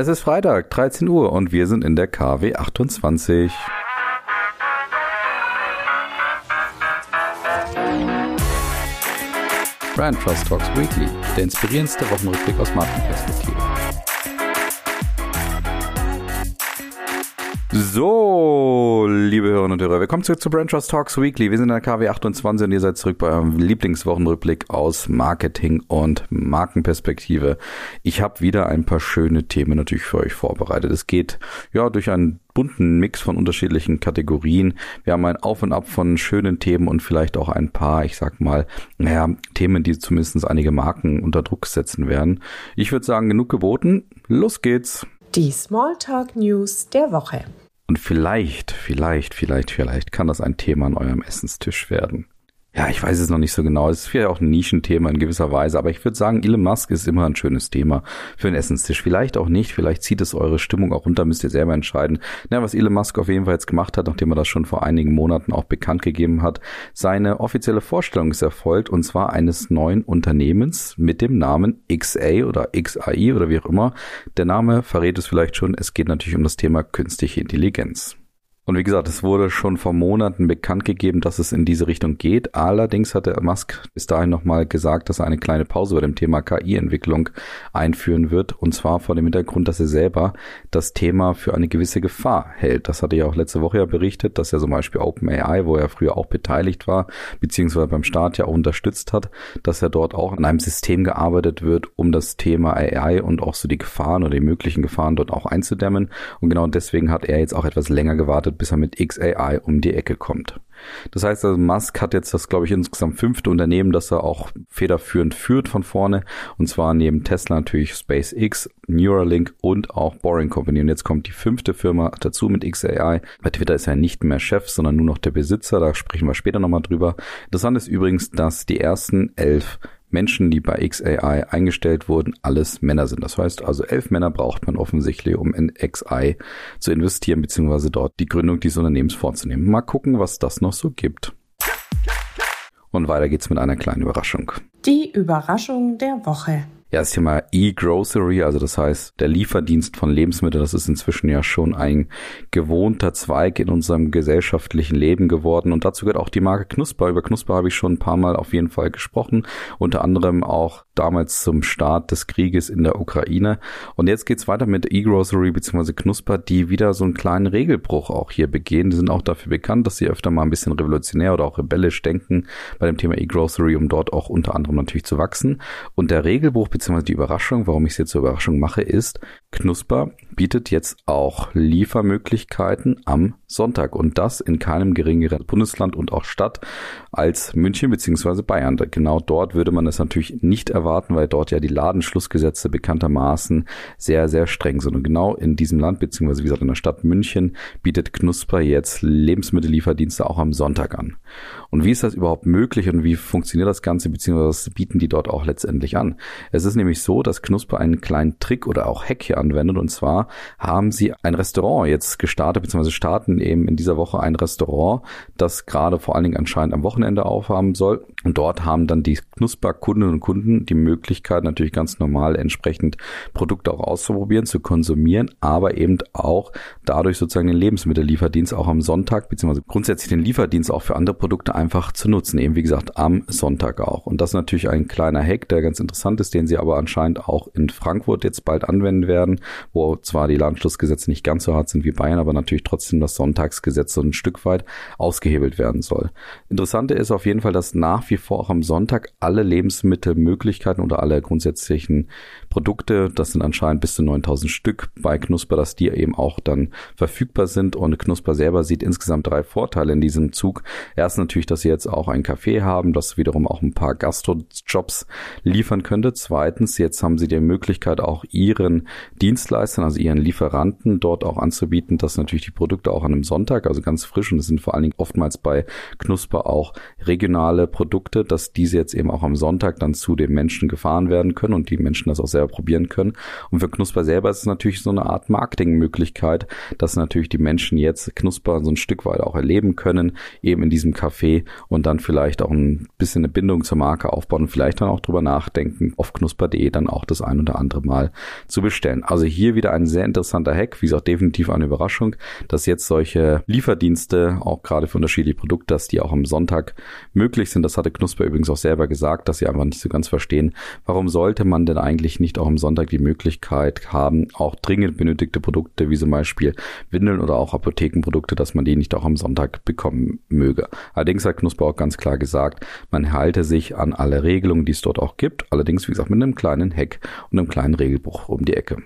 Es ist Freitag, 13 Uhr und wir sind in der KW 28. Brand Trust Talks Weekly, der inspirierendste Wochenrückblick aus Markenperspektive. So, liebe Hörerinnen und Hörer, willkommen zurück zu Brand Trust Talks Weekly. Wir sind in der KW 28 und ihr seid zurück bei eurem Lieblingswochenrückblick aus Marketing und Markenperspektive. Ich habe wieder ein paar schöne Themen natürlich für euch vorbereitet. Es geht ja durch einen bunten Mix von unterschiedlichen Kategorien. Wir haben ein Auf und Ab von schönen Themen und vielleicht auch ein paar, ich sag mal, naja, Themen, die zumindest einige Marken unter Druck setzen werden. Ich würde sagen, genug geboten. Los geht's. Die Smalltalk News der Woche. Und vielleicht, vielleicht, vielleicht, vielleicht kann das ein Thema an eurem Essenstisch werden. Ja, ich weiß es noch nicht so genau. Es ist vielleicht auch ein Nischenthema in gewisser Weise, aber ich würde sagen, Elon Musk ist immer ein schönes Thema für einen Essenstisch. Vielleicht auch nicht, vielleicht zieht es eure Stimmung auch runter, müsst ihr selber entscheiden. Na, was Elon Musk auf jeden Fall jetzt gemacht hat, nachdem er das schon vor einigen Monaten auch bekannt gegeben hat, seine offizielle Vorstellung ist erfolgt und zwar eines neuen Unternehmens mit dem Namen XA oder XAI oder wie auch immer. Der Name verrät es vielleicht schon. Es geht natürlich um das Thema künstliche Intelligenz. Und wie gesagt, es wurde schon vor Monaten bekannt gegeben, dass es in diese Richtung geht. Allerdings hatte Musk bis dahin nochmal gesagt, dass er eine kleine Pause bei dem Thema KI-Entwicklung einführen wird. Und zwar vor dem Hintergrund, dass er selber das Thema für eine gewisse Gefahr hält. Das hatte er auch letzte Woche ja berichtet, dass er zum Beispiel OpenAI, wo er früher auch beteiligt war, beziehungsweise beim Start ja auch unterstützt hat, dass er dort auch an einem System gearbeitet wird, um das Thema AI und auch so die Gefahren oder die möglichen Gefahren dort auch einzudämmen. Und genau deswegen hat er jetzt auch etwas länger gewartet, bis er mit XAI um die Ecke kommt. Das heißt also, Musk hat jetzt das, glaube ich, insgesamt fünfte Unternehmen, das er auch federführend führt von vorne. Und zwar neben Tesla natürlich SpaceX, Neuralink und auch Boring Company. Und jetzt kommt die fünfte Firma dazu mit XAI. Bei Twitter ist er nicht mehr Chef, sondern nur noch der Besitzer. Da sprechen wir später nochmal drüber. Interessant ist übrigens, dass die ersten elf Menschen, die bei XAI eingestellt wurden, alles Männer sind. Das heißt also, elf Männer braucht man offensichtlich, um in XI zu investieren, beziehungsweise dort die Gründung dieses Unternehmens vorzunehmen. Mal gucken, was das noch so gibt. Und weiter geht's mit einer kleinen Überraschung. Die Überraschung der Woche. Ja, das Thema E-Grocery, also das heißt der Lieferdienst von Lebensmitteln, das ist inzwischen ja schon ein gewohnter Zweig in unserem gesellschaftlichen Leben geworden. Und dazu gehört auch die Marke Knusper. Über Knusper habe ich schon ein paar Mal auf jeden Fall gesprochen, unter anderem auch damals zum Start des Krieges in der Ukraine. Und jetzt geht's weiter mit E-Grocery bzw. Knusper, die wieder so einen kleinen Regelbruch auch hier begehen. Die sind auch dafür bekannt, dass sie öfter mal ein bisschen revolutionär oder auch rebellisch denken bei dem Thema E-Grocery, um dort auch unter anderem natürlich zu wachsen. Und der Regelbruch beziehungsweise die Überraschung, warum ich es jetzt zur Überraschung mache, ist, Knusper bietet jetzt auch Liefermöglichkeiten am Sonntag und das in keinem geringeren Bundesland und auch Stadt als München beziehungsweise Bayern. Genau dort würde man es natürlich nicht erwarten, weil dort ja die Ladenschlussgesetze bekanntermaßen sehr, sehr streng sind. Und genau in diesem Land beziehungsweise wie gesagt in der Stadt München bietet Knusper jetzt Lebensmittellieferdienste auch am Sonntag an. Und wie ist das überhaupt möglich und wie funktioniert das Ganze beziehungsweise bieten die dort auch letztendlich an? Es ist nämlich so, dass Knusper einen kleinen Trick oder auch Hack hier anwendet und zwar haben sie ein Restaurant jetzt gestartet beziehungsweise starten eben in dieser Woche ein Restaurant, das gerade vor allen Dingen anscheinend am Wochenende aufhaben soll. Und dort haben dann die Knusper-Kundinnen und Kunden die Möglichkeit, natürlich ganz normal entsprechend Produkte auch auszuprobieren, zu konsumieren, aber eben auch dadurch sozusagen den Lebensmittellieferdienst auch am Sonntag, beziehungsweise grundsätzlich den Lieferdienst auch für andere Produkte einfach zu nutzen. Eben wie gesagt am Sonntag auch. Und das ist natürlich ein kleiner Hack, der ganz interessant ist, den sie aber anscheinend auch in Frankfurt jetzt bald anwenden werden, wo zwar die Ladenschlussgesetze nicht ganz so hart sind wie Bayern, aber natürlich trotzdem das Sonntagsgesetz so ein Stück weit ausgehebelt werden soll. Interessante ist auf jeden Fall, dass nach wie vor auch am Sonntag alle Lebensmittelmöglichkeiten oder alle grundsätzlichen Produkte, das sind anscheinend bis zu 9000 Stück bei Knusper, dass die eben auch dann verfügbar sind und Knusper selber sieht insgesamt drei Vorteile in diesem Zug. Erst natürlich, dass sie jetzt auch ein Café haben, das wiederum auch ein paar Gastro-Jobs liefern könnte. Zweitens, jetzt haben sie die Möglichkeit auch ihren Dienstleistern, also ihren Lieferanten dort auch anzubieten, dass natürlich die Produkte auch an einem Sonntag, also ganz frisch und es sind vor allen Dingen oftmals bei Knusper auch regionale Produkte, dass diese jetzt eben auch am Sonntag dann zu den Menschen gefahren werden können und die Menschen das auch selber selber probieren können. Und für Knusper selber ist es natürlich so eine Art Marketingmöglichkeit, dass natürlich die Menschen jetzt Knusper so ein Stück weit auch erleben können, eben in diesem Café und dann vielleicht auch ein bisschen eine Bindung zur Marke aufbauen und vielleicht dann auch drüber nachdenken, auf knusper.de dann auch das ein oder andere Mal zu bestellen. Also hier wieder ein sehr interessanter Hack, wie es auch definitiv eine Überraschung, dass jetzt solche Lieferdienste, auch gerade für unterschiedliche Produkte, dass die auch am Sonntag möglich sind. Das hatte Knusper übrigens auch selber gesagt, dass sie einfach nicht so ganz verstehen, warum sollte man denn eigentlich nicht auch am Sonntag die Möglichkeit haben, auch dringend benötigte Produkte wie zum Beispiel Windeln oder auch Apothekenprodukte, dass man die nicht auch am Sonntag bekommen möge. Allerdings hat Knusper auch ganz klar gesagt, man halte sich an alle Regelungen, die es dort auch gibt, allerdings wie gesagt mit einem kleinen Hack und einem kleinen Regelbuch um die Ecke.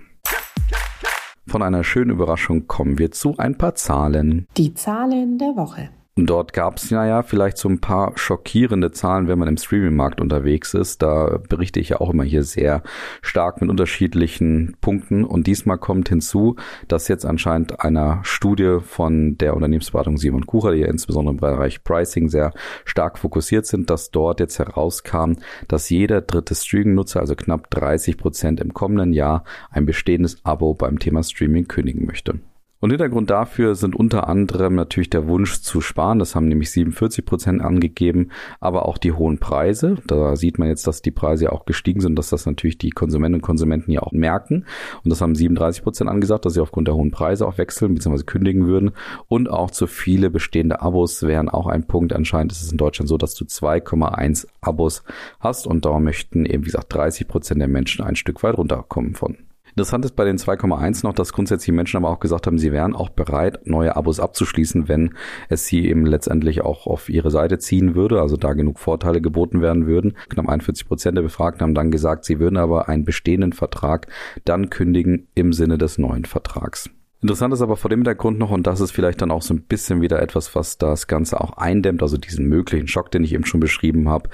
Von einer schönen Überraschung kommen wir zu ein paar Zahlen. Die Zahlen der Woche. Dort gab es ja, ja vielleicht so ein paar schockierende Zahlen, wenn man im Streaming-Markt unterwegs ist. Da berichte ich ja auch immer hier sehr stark mit unterschiedlichen Punkten. Und diesmal kommt hinzu, dass jetzt anscheinend einer Studie von der Unternehmensberatung Simon Kucher, die ja insbesondere im Bereich Pricing sehr stark fokussiert sind, dass dort jetzt herauskam, dass jeder dritte Streaming-Nutzer, also knapp 30 Prozent im kommenden Jahr, ein bestehendes Abo beim Thema Streaming kündigen möchte. Und Hintergrund dafür sind unter anderem natürlich der Wunsch zu sparen. Das haben nämlich 47 Prozent angegeben, aber auch die hohen Preise. Da sieht man jetzt, dass die Preise ja auch gestiegen sind, dass das natürlich die Konsumentinnen und Konsumenten ja auch merken. Und das haben 37 Prozent angesagt, dass sie aufgrund der hohen Preise auch wechseln bzw. kündigen würden. Und auch zu viele bestehende Abos wären auch ein Punkt. Anscheinend ist es in Deutschland so, dass du 2,1 Abos hast und da möchten eben, wie gesagt, 30 Prozent der Menschen ein Stück weit runterkommen von. Interessant ist bei den 2,1 noch, dass grundsätzlich Menschen aber auch gesagt haben, sie wären auch bereit, neue Abos abzuschließen, wenn es sie eben letztendlich auch auf ihre Seite ziehen würde, also da genug Vorteile geboten werden würden. Knapp 41 Prozent der Befragten haben dann gesagt, sie würden aber einen bestehenden Vertrag dann kündigen im Sinne des neuen Vertrags. Interessant ist aber vor dem Hintergrund noch, und das ist vielleicht dann auch so ein bisschen wieder etwas, was das Ganze auch eindämmt, also diesen möglichen Schock, den ich eben schon beschrieben habe,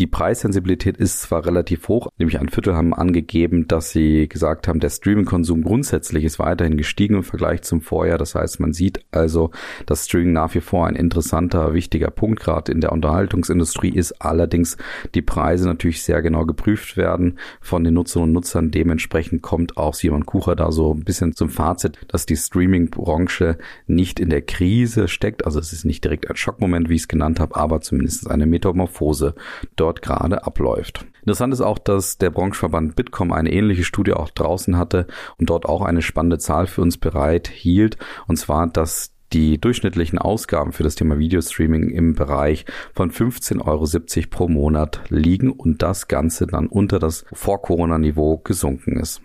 die Preissensibilität ist zwar relativ hoch, nämlich ein Viertel haben angegeben, dass sie gesagt haben, der Streaming-Konsum grundsätzlich ist weiterhin gestiegen im Vergleich zum Vorjahr. Das heißt, man sieht also, dass Streaming nach wie vor ein interessanter, wichtiger Punkt gerade in der Unterhaltungsindustrie ist. Allerdings die Preise natürlich sehr genau geprüft werden von den Nutzerinnen und Nutzern. Dementsprechend kommt auch Simon Kucher da so ein bisschen zum Fazit, dass die Streaming-Branche nicht in der Krise steckt. Also es ist nicht direkt ein Schockmoment, wie ich es genannt habe, aber zumindest eine Metamorphose dort dort gerade abläuft. Interessant ist auch, dass der Branchenverband Bitkom eine ähnliche Studie auch draußen hatte und dort auch eine spannende Zahl für uns bereit hielt, und zwar, dass die durchschnittlichen Ausgaben für das Thema Videostreaming im Bereich von 15,70 Euro pro Monat liegen und das Ganze dann unter das Vor-Corona-Niveau gesunken ist.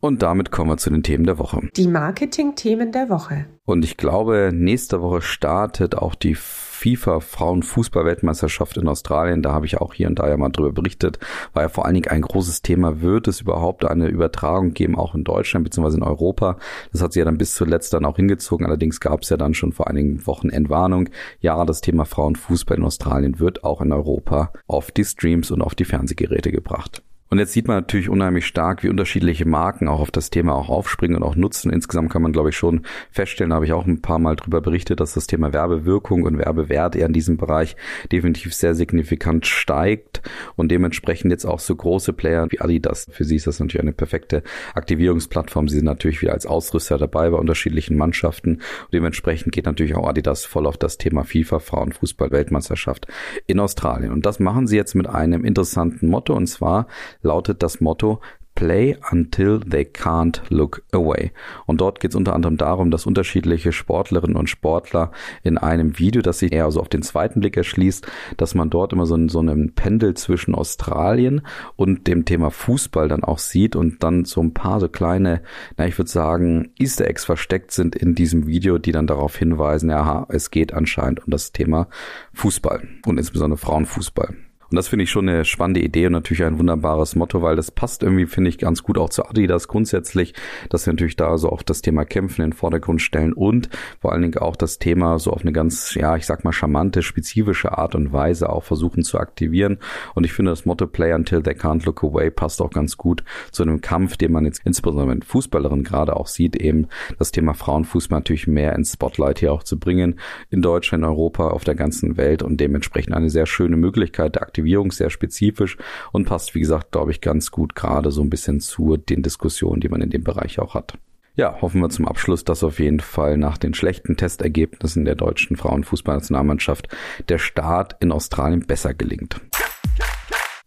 Und damit kommen wir zu den Themen der Woche. Die Marketing-Themen der Woche. Und ich glaube, nächste Woche startet auch die FIFA Frauenfußball-Weltmeisterschaft in Australien. Da habe ich auch hier und da ja mal drüber berichtet. War ja vor allen Dingen ein großes Thema. Wird es überhaupt eine Übertragung geben, auch in Deutschland bzw. in Europa? Das hat sie ja dann bis zuletzt dann auch hingezogen. Allerdings gab es ja dann schon vor einigen Wochen Entwarnung. Ja, das Thema Frauenfußball in Australien wird auch in Europa auf die Streams und auf die Fernsehgeräte gebracht. Und jetzt sieht man natürlich unheimlich stark, wie unterschiedliche Marken auch auf das Thema auch aufspringen und auch nutzen. Insgesamt kann man, glaube ich, schon feststellen, da habe ich auch ein paar Mal drüber berichtet, dass das Thema Werbewirkung und Werbewert eher in diesem Bereich definitiv sehr signifikant steigt und dementsprechend jetzt auch so große Player wie Adidas. Für sie ist das natürlich eine perfekte Aktivierungsplattform. Sie sind natürlich wieder als Ausrüster dabei bei unterschiedlichen Mannschaften und dementsprechend geht natürlich auch Adidas voll auf das Thema FIFA Frauenfußball Weltmeisterschaft in Australien. Und das machen sie jetzt mit einem interessanten Motto und zwar lautet das Motto Play until they can't look away. Und dort geht es unter anderem darum, dass unterschiedliche Sportlerinnen und Sportler in einem Video, das sich eher so auf den zweiten Blick erschließt, dass man dort immer so, ein, so einen Pendel zwischen Australien und dem Thema Fußball dann auch sieht und dann so ein paar so kleine, na ich würde sagen, Easter Eggs versteckt sind in diesem Video, die dann darauf hinweisen, ja, es geht anscheinend um das Thema Fußball und insbesondere Frauenfußball. Und das finde ich schon eine spannende Idee und natürlich ein wunderbares Motto, weil das passt irgendwie, finde ich, ganz gut auch zu Adidas grundsätzlich, dass sie natürlich da so auch das Thema Kämpfen in den Vordergrund stellen und vor allen Dingen auch das Thema so auf eine ganz, ja, ich sag mal, charmante, spezifische Art und Weise auch versuchen zu aktivieren. Und ich finde, das Motto Play Until They Can't Look Away passt auch ganz gut zu einem Kampf, den man jetzt insbesondere mit Fußballerinnen gerade auch sieht, eben das Thema Frauenfußball natürlich mehr ins Spotlight hier auch zu bringen, in Deutschland, in Europa, auf der ganzen Welt und dementsprechend eine sehr schöne Möglichkeit der Aktivierung Aktivierung, sehr spezifisch und passt, wie gesagt, glaube ich, ganz gut gerade so ein bisschen zu den Diskussionen, die man in dem Bereich auch hat. Ja, hoffen wir zum Abschluss, dass auf jeden Fall nach den schlechten Testergebnissen der deutschen Frauenfußballnationalmannschaft der Start in Australien besser gelingt.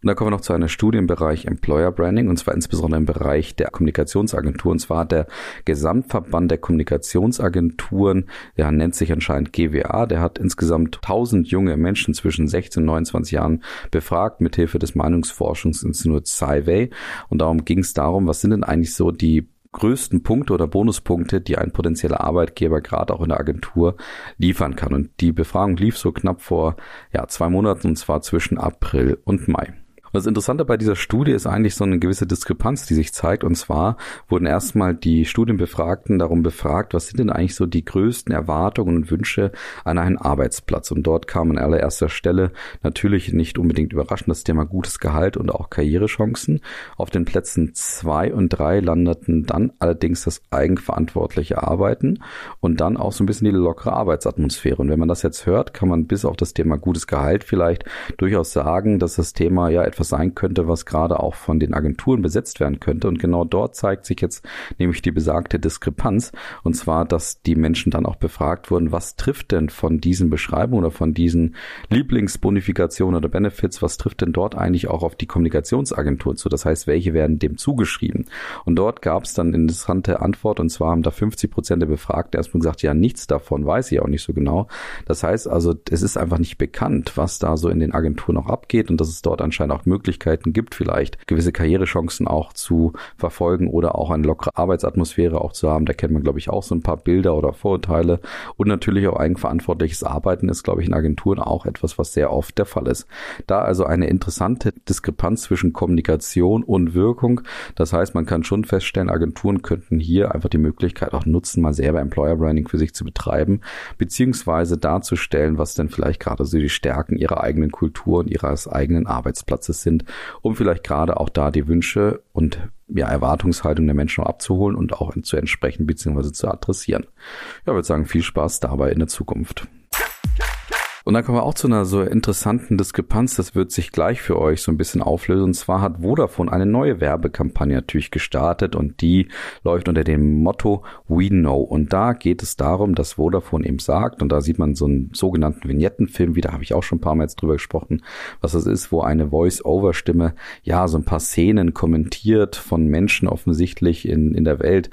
Und dann kommen wir noch zu einer Studie im Bereich Employer Branding und zwar insbesondere im Bereich der Kommunikationsagentur. Und zwar hat der Gesamtverband der Kommunikationsagenturen, der nennt sich anscheinend GWA, der hat insgesamt 1000 junge Menschen zwischen 16 und 29 Jahren befragt mithilfe des Meinungsforschungsinstituts Scivey. Und darum ging es darum, was sind denn eigentlich so die größten Punkte oder Bonuspunkte, die ein potenzieller Arbeitgeber gerade auch in der Agentur liefern kann. Und die Befragung lief so knapp vor ja, zwei Monaten und zwar zwischen April und Mai. Das Interessante bei dieser Studie ist eigentlich so eine gewisse Diskrepanz, die sich zeigt. Und zwar wurden erstmal die Studienbefragten darum befragt, was sind denn eigentlich so die größten Erwartungen und Wünsche an einen Arbeitsplatz. Und dort kam an allererster Stelle natürlich nicht unbedingt überraschend das Thema gutes Gehalt und auch Karrierechancen. Auf den Plätzen zwei und drei landeten dann allerdings das eigenverantwortliche Arbeiten und dann auch so ein bisschen die lockere Arbeitsatmosphäre. Und wenn man das jetzt hört, kann man bis auf das Thema gutes Gehalt vielleicht durchaus sagen, dass das Thema ja etwas etwas sein könnte, was gerade auch von den Agenturen besetzt werden könnte. Und genau dort zeigt sich jetzt nämlich die besagte Diskrepanz. Und zwar, dass die Menschen dann auch befragt wurden, was trifft denn von diesen Beschreibungen oder von diesen Lieblingsbonifikationen oder Benefits, was trifft denn dort eigentlich auch auf die Kommunikationsagentur zu? Das heißt, welche werden dem zugeschrieben? Und dort gab es dann interessante Antwort. Und zwar haben da 50 Prozent der Befragten erstmal gesagt, ja, nichts davon weiß ich auch nicht so genau. Das heißt also, es ist einfach nicht bekannt, was da so in den Agenturen auch abgeht und dass es dort anscheinend auch Möglichkeiten gibt, vielleicht gewisse Karrierechancen auch zu verfolgen oder auch eine lockere Arbeitsatmosphäre auch zu haben. Da kennt man, glaube ich, auch so ein paar Bilder oder Vorurteile. Und natürlich auch eigenverantwortliches Arbeiten ist, glaube ich, in Agenturen auch etwas, was sehr oft der Fall ist. Da also eine interessante Diskrepanz zwischen Kommunikation und Wirkung. Das heißt, man kann schon feststellen, Agenturen könnten hier einfach die Möglichkeit auch nutzen, mal selber Employer Branding für sich zu betreiben, beziehungsweise darzustellen, was denn vielleicht gerade so die Stärken ihrer eigenen Kultur und ihres eigenen Arbeitsplatzes sind, um vielleicht gerade auch da die Wünsche und ja, Erwartungshaltung der Menschen abzuholen und auch zu entsprechen bzw. zu adressieren. Ja, würde sagen, viel Spaß dabei in der Zukunft. Und dann kommen wir auch zu einer so interessanten Diskrepanz, das wird sich gleich für euch so ein bisschen auflösen. Und zwar hat Vodafone eine neue Werbekampagne natürlich gestartet und die läuft unter dem Motto We Know. Und da geht es darum, dass Vodafone eben sagt, und da sieht man so einen sogenannten Vignettenfilm wieder, habe ich auch schon ein paar Mal jetzt drüber gesprochen, was das ist, wo eine Voice-Over-Stimme ja so ein paar Szenen kommentiert von Menschen offensichtlich in, in der Welt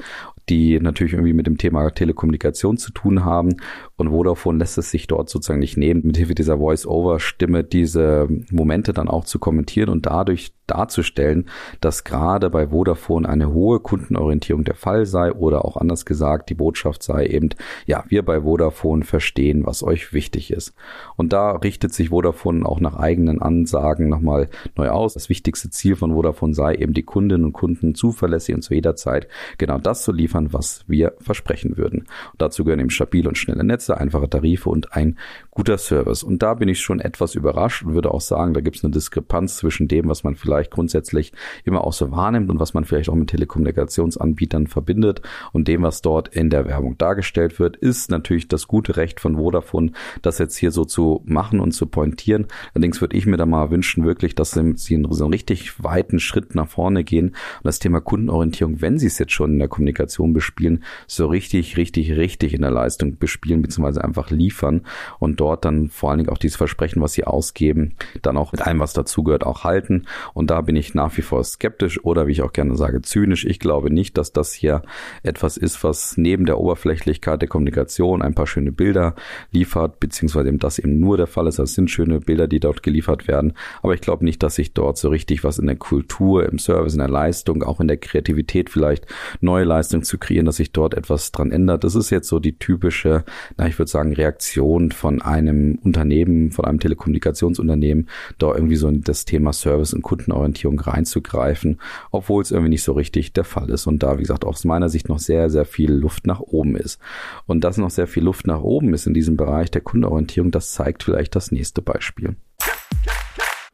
die natürlich irgendwie mit dem Thema Telekommunikation zu tun haben. Und Vodafone lässt es sich dort sozusagen nicht nehmen, mit Hilfe dieser Voice-Over-Stimme diese Momente dann auch zu kommentieren und dadurch darzustellen, dass gerade bei Vodafone eine hohe Kundenorientierung der Fall sei oder auch anders gesagt, die Botschaft sei eben, ja, wir bei Vodafone verstehen, was euch wichtig ist. Und da richtet sich Vodafone auch nach eigenen Ansagen nochmal neu aus. Das wichtigste Ziel von Vodafone sei eben, die Kundinnen und Kunden zuverlässig und zu jeder Zeit genau das zu liefern, was wir versprechen würden. Und dazu gehören eben stabile und schnelle Netze, einfache Tarife und ein guter Service. Und da bin ich schon etwas überrascht und würde auch sagen, da gibt es eine Diskrepanz zwischen dem, was man vielleicht vielleicht grundsätzlich immer auch so wahrnimmt und was man vielleicht auch mit Telekommunikationsanbietern verbindet und dem, was dort in der Werbung dargestellt wird, ist natürlich das gute Recht von Vodafone, das jetzt hier so zu machen und zu pointieren. Allerdings würde ich mir da mal wünschen, wirklich, dass sie in so einen richtig weiten Schritt nach vorne gehen und das Thema Kundenorientierung, wenn sie es jetzt schon in der Kommunikation bespielen, so richtig, richtig, richtig in der Leistung bespielen, beziehungsweise einfach liefern und dort dann vor allen Dingen auch dieses Versprechen, was sie ausgeben, dann auch mit allem, was dazugehört, auch halten. Und da bin ich nach wie vor skeptisch oder wie ich auch gerne sage, zynisch. Ich glaube nicht, dass das hier etwas ist, was neben der Oberflächlichkeit der Kommunikation ein paar schöne Bilder liefert, beziehungsweise eben das eben nur der Fall ist. Das sind schöne Bilder, die dort geliefert werden. Aber ich glaube nicht, dass sich dort so richtig was in der Kultur, im Service, in der Leistung, auch in der Kreativität vielleicht neue Leistung zu kreieren, dass sich dort etwas dran ändert. Das ist jetzt so die typische, na, ich würde sagen, Reaktion von einem Unternehmen, von einem Telekommunikationsunternehmen, da irgendwie so das Thema Service und Kunden Kundenorientierung reinzugreifen, obwohl es irgendwie nicht so richtig der Fall ist. Und da, wie gesagt, aus meiner Sicht noch sehr, sehr viel Luft nach oben ist. Und dass noch sehr viel Luft nach oben ist in diesem Bereich der Kundenorientierung, das zeigt vielleicht das nächste Beispiel.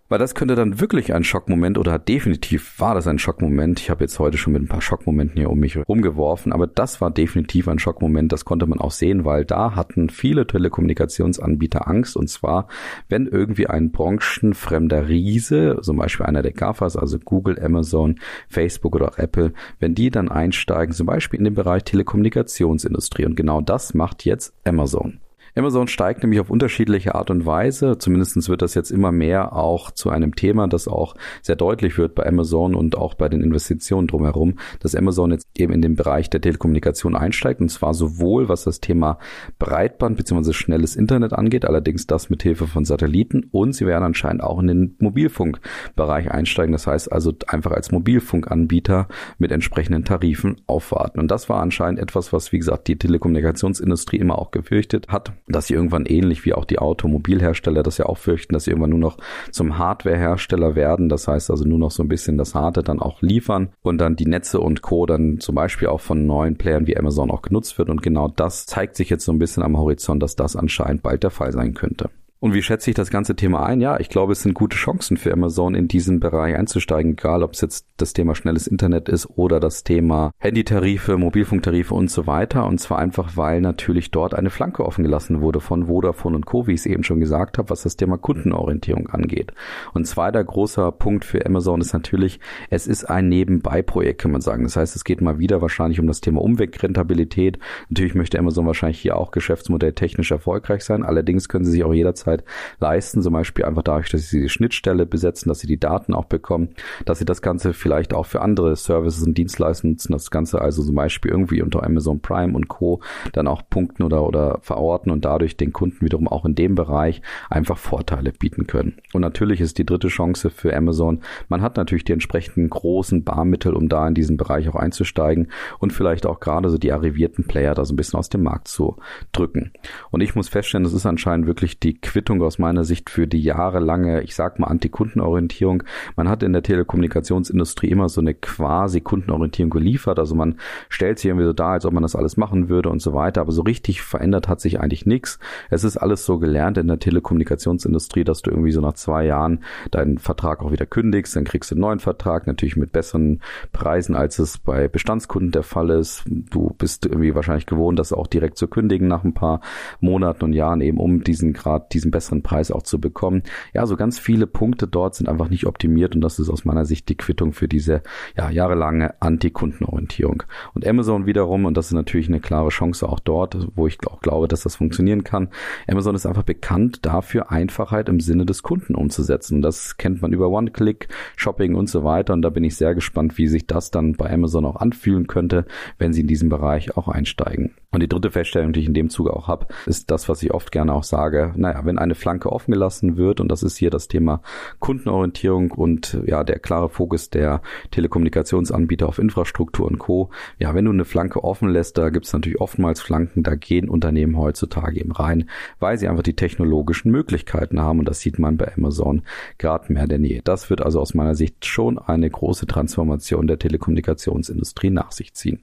Weil das könnte dann wirklich ein Schockmoment oder definitiv war das ein Schockmoment. Ich habe jetzt heute schon mit ein paar Schockmomenten hier um mich rumgeworfen, aber das war definitiv ein Schockmoment. Das konnte man auch sehen, weil da hatten viele Telekommunikationsanbieter Angst. Und zwar, wenn irgendwie ein branchenfremder Riese, zum Beispiel einer der GAFAs, also Google, Amazon, Facebook oder auch Apple, wenn die dann einsteigen, zum Beispiel in den Bereich Telekommunikationsindustrie. Und genau das macht jetzt Amazon. Amazon steigt nämlich auf unterschiedliche Art und Weise. Zumindestens wird das jetzt immer mehr auch zu einem Thema, das auch sehr deutlich wird bei Amazon und auch bei den Investitionen drumherum, dass Amazon jetzt eben in den Bereich der Telekommunikation einsteigt und zwar sowohl was das Thema Breitband bzw. schnelles Internet angeht, allerdings das mit Hilfe von Satelliten und sie werden anscheinend auch in den Mobilfunkbereich einsteigen. Das heißt also einfach als Mobilfunkanbieter mit entsprechenden Tarifen aufwarten. Und das war anscheinend etwas, was wie gesagt die Telekommunikationsindustrie immer auch gefürchtet hat dass sie irgendwann ähnlich wie auch die Automobilhersteller das ja auch fürchten, dass sie irgendwann nur noch zum Hardwarehersteller werden. Das heißt also nur noch so ein bisschen das Harte dann auch liefern und dann die Netze und Co. dann zum Beispiel auch von neuen Playern wie Amazon auch genutzt wird. Und genau das zeigt sich jetzt so ein bisschen am Horizont, dass das anscheinend bald der Fall sein könnte. Und wie schätze ich das ganze Thema ein? Ja, ich glaube, es sind gute Chancen für Amazon in diesen Bereich einzusteigen, egal ob es jetzt das Thema schnelles Internet ist oder das Thema Handytarife, Mobilfunktarife und so weiter. Und zwar einfach, weil natürlich dort eine Flanke offen gelassen wurde von Vodafone und Co., wie ich es eben schon gesagt habe, was das Thema Kundenorientierung angeht. Und zweiter großer Punkt für Amazon ist natürlich, es ist ein Nebenbei-Projekt, kann man sagen. Das heißt, es geht mal wieder wahrscheinlich um das Thema Umwegrentabilität. Natürlich möchte Amazon wahrscheinlich hier auch geschäftsmodelltechnisch erfolgreich sein. Allerdings können sie sich auch jederzeit Zeit leisten, zum Beispiel einfach dadurch, dass sie die Schnittstelle besetzen, dass sie die Daten auch bekommen, dass sie das Ganze vielleicht auch für andere Services und Dienstleistungen nutzen, das Ganze also zum Beispiel irgendwie unter Amazon Prime und Co. dann auch punkten oder, oder verorten und dadurch den Kunden wiederum auch in dem Bereich einfach Vorteile bieten können. Und natürlich ist die dritte Chance für Amazon, man hat natürlich die entsprechenden großen Barmittel, um da in diesen Bereich auch einzusteigen und vielleicht auch gerade so die arrivierten Player da so ein bisschen aus dem Markt zu drücken. Und ich muss feststellen, das ist anscheinend wirklich die Quittung aus meiner Sicht für die jahrelange, ich sag mal, Antikundenorientierung. Man hat in der Telekommunikationsindustrie immer so eine quasi Kundenorientierung geliefert. Also man stellt sich irgendwie so dar, als ob man das alles machen würde und so weiter. Aber so richtig verändert hat sich eigentlich nichts. Es ist alles so gelernt in der Telekommunikationsindustrie, dass du irgendwie so nach zwei Jahren deinen Vertrag auch wieder kündigst. Dann kriegst du einen neuen Vertrag, natürlich mit besseren Preisen, als es bei Bestandskunden der Fall ist. Du bist irgendwie wahrscheinlich gewohnt, das auch direkt zu kündigen nach ein paar Monaten und Jahren eben um diesen Grad, diesen diesen besseren Preis auch zu bekommen. Ja, so ganz viele Punkte dort sind einfach nicht optimiert und das ist aus meiner Sicht die Quittung für diese ja, jahrelange Anti-Kundenorientierung. Und Amazon wiederum, und das ist natürlich eine klare Chance auch dort, wo ich auch glaube, dass das funktionieren kann. Amazon ist einfach bekannt dafür, Einfachheit im Sinne des Kunden umzusetzen. Das kennt man über One-Click, Shopping und so weiter. Und da bin ich sehr gespannt, wie sich das dann bei Amazon auch anfühlen könnte, wenn sie in diesem Bereich auch einsteigen. Und die dritte Feststellung, die ich in dem Zuge auch habe, ist das, was ich oft gerne auch sage. Naja, wenn eine Flanke offen gelassen wird, und das ist hier das Thema Kundenorientierung und ja, der klare Fokus der Telekommunikationsanbieter auf Infrastruktur und Co. Ja, wenn du eine Flanke offen lässt, da gibt es natürlich oftmals Flanken, da gehen Unternehmen heutzutage eben rein, weil sie einfach die technologischen Möglichkeiten haben und das sieht man bei Amazon gerade mehr denn je. Das wird also aus meiner Sicht schon eine große Transformation der Telekommunikationsindustrie nach sich ziehen.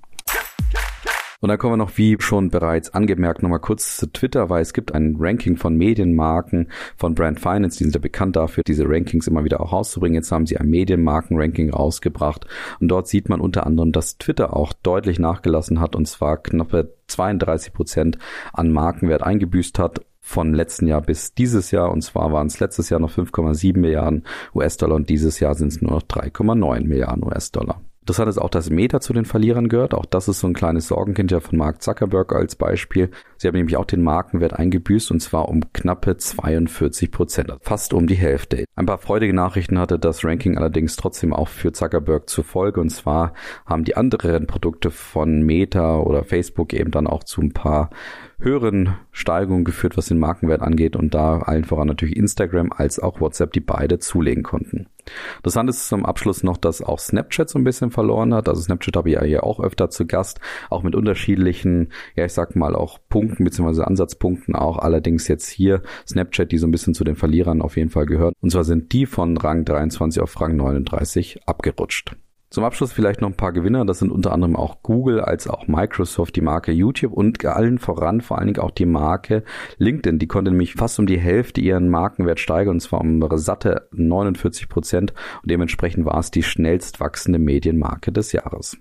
Und dann kommen wir noch, wie schon bereits angemerkt, nochmal kurz zu Twitter, weil es gibt ein Ranking von Medienmarken von Brand Finance, die sind ja bekannt dafür, diese Rankings immer wieder auch rauszubringen. Jetzt haben sie ein Medienmarken-Ranking rausgebracht und dort sieht man unter anderem, dass Twitter auch deutlich nachgelassen hat und zwar knappe 32 Prozent an Markenwert eingebüßt hat von letzten Jahr bis dieses Jahr. Und zwar waren es letztes Jahr noch 5,7 Milliarden US-Dollar und dieses Jahr sind es nur noch 3,9 Milliarden US-Dollar. Interessant ist auch, dass Meta zu den Verlierern gehört. Auch das ist so ein kleines Sorgenkind ja von Mark Zuckerberg als Beispiel. Sie haben nämlich auch den Markenwert eingebüßt und zwar um knappe 42 Prozent, fast um die Hälfte. Ein paar freudige Nachrichten hatte das Ranking allerdings trotzdem auch für Zuckerberg zur Folge und zwar haben die anderen Produkte von Meta oder Facebook eben dann auch zu ein paar höheren Steigungen geführt, was den Markenwert angeht und da allen voran natürlich Instagram als auch WhatsApp, die beide zulegen konnten. Interessant ist zum Abschluss noch, dass auch Snapchat so ein bisschen verloren hat. Also Snapchat habe ich ja hier auch öfter zu Gast, auch mit unterschiedlichen, ja ich sag mal auch Punkten bzw. Ansatzpunkten auch. Allerdings jetzt hier Snapchat, die so ein bisschen zu den Verlierern auf jeden Fall gehört. Und zwar sind die von Rang 23 auf Rang 39 abgerutscht. Zum Abschluss vielleicht noch ein paar Gewinner. Das sind unter anderem auch Google als auch Microsoft, die Marke YouTube und allen voran vor allen Dingen auch die Marke LinkedIn. Die konnte nämlich fast um die Hälfte ihren Markenwert steigern und zwar um satte 49 Prozent und dementsprechend war es die schnellst wachsende Medienmarke des Jahres.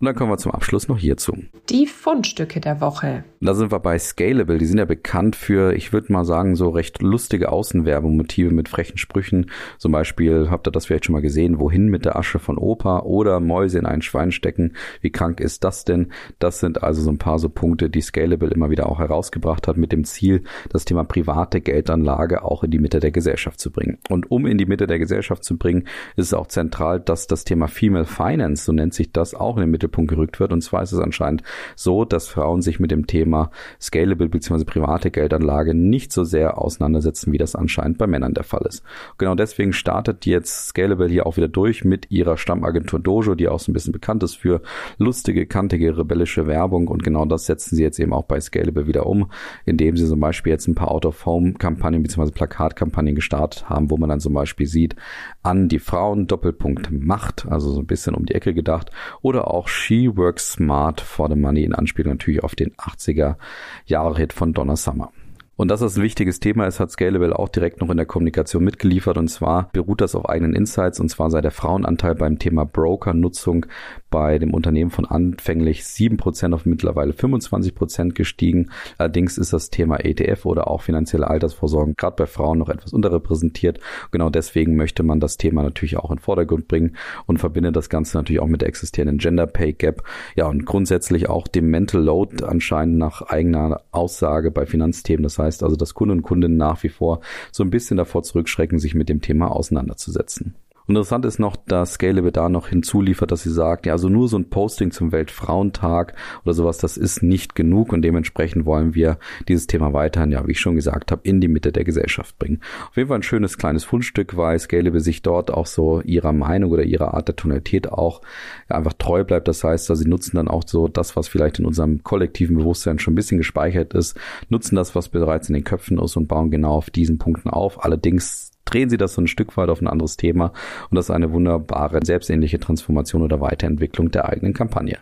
Und dann kommen wir zum Abschluss noch hierzu. Die Fundstücke der Woche. Da sind wir bei Scalable. Die sind ja bekannt für, ich würde mal sagen, so recht lustige Außenwerbemotive mit frechen Sprüchen. Zum Beispiel habt ihr das vielleicht schon mal gesehen, wohin mit der Asche von Opa oder Mäuse in ein Schwein stecken. Wie krank ist das denn? Das sind also so ein paar so Punkte, die Scalable immer wieder auch herausgebracht hat mit dem Ziel, das Thema private Geldanlage auch in die Mitte der Gesellschaft zu bringen. Und um in die Mitte der Gesellschaft zu bringen, ist es auch zentral, dass das Thema Female Finance, so nennt sich das, auch in den Mitte Mittelpunkt gerückt wird. Und zwar ist es anscheinend so, dass Frauen sich mit dem Thema Scalable bzw. private Geldanlage nicht so sehr auseinandersetzen, wie das anscheinend bei Männern der Fall ist. Genau deswegen startet jetzt Scalable hier auch wieder durch mit ihrer Stammagentur Dojo, die auch so ein bisschen bekannt ist für lustige, kantige, rebellische Werbung. Und genau das setzen sie jetzt eben auch bei Scalable wieder um, indem sie zum Beispiel jetzt ein paar Out-of-Home-Kampagnen bzw. Plakatkampagnen gestartet haben, wo man dann zum Beispiel sieht, an die Frauen Doppelpunkt Macht, also so ein bisschen um die Ecke gedacht, oder auch She Works Smart for the Money in Anspielung natürlich auf den 80er Jahre Hit von Donna Summer. Und dass das ein wichtiges Thema ist, hat Scalable auch direkt noch in der Kommunikation mitgeliefert. Und zwar beruht das auf eigenen Insights. Und zwar sei der Frauenanteil beim Thema Broker-Nutzung bei dem Unternehmen von anfänglich 7% auf mittlerweile 25% gestiegen. Allerdings ist das Thema ETF oder auch finanzielle Altersvorsorge gerade bei Frauen noch etwas unterrepräsentiert. Genau deswegen möchte man das Thema natürlich auch in Vordergrund bringen und verbindet das Ganze natürlich auch mit der existierenden Gender Pay Gap. Ja, und grundsätzlich auch dem Mental Load anscheinend nach eigener Aussage bei Finanzthemen. Das heißt, also, dass Kunden und Kundinnen nach wie vor so ein bisschen davor zurückschrecken, sich mit dem Thema auseinanderzusetzen. Interessant ist noch, dass Scalable da noch hinzuliefert, dass sie sagt, ja, also nur so ein Posting zum Weltfrauentag oder sowas, das ist nicht genug und dementsprechend wollen wir dieses Thema weiterhin, ja, wie ich schon gesagt habe, in die Mitte der Gesellschaft bringen. Auf jeden Fall ein schönes kleines Fundstück, weil Scalable sich dort auch so ihrer Meinung oder ihrer Art der Tonalität auch ja, einfach treu bleibt. Das heißt, also sie nutzen dann auch so das, was vielleicht in unserem kollektiven Bewusstsein schon ein bisschen gespeichert ist, nutzen das, was bereits in den Köpfen ist und bauen genau auf diesen Punkten auf. Allerdings drehen sie das so ein Stück weit auf ein anderes Thema und das ist eine wunderbare selbstähnliche Transformation oder Weiterentwicklung der eigenen Kampagne.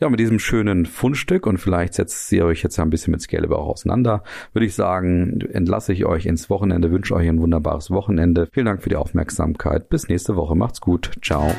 Ja, mit diesem schönen Fundstück und vielleicht setzt ihr euch jetzt ja ein bisschen mit Scalable auch auseinander, würde ich sagen, entlasse ich euch ins Wochenende, wünsche euch ein wunderbares Wochenende. Vielen Dank für die Aufmerksamkeit. Bis nächste Woche. Macht's gut. Ciao.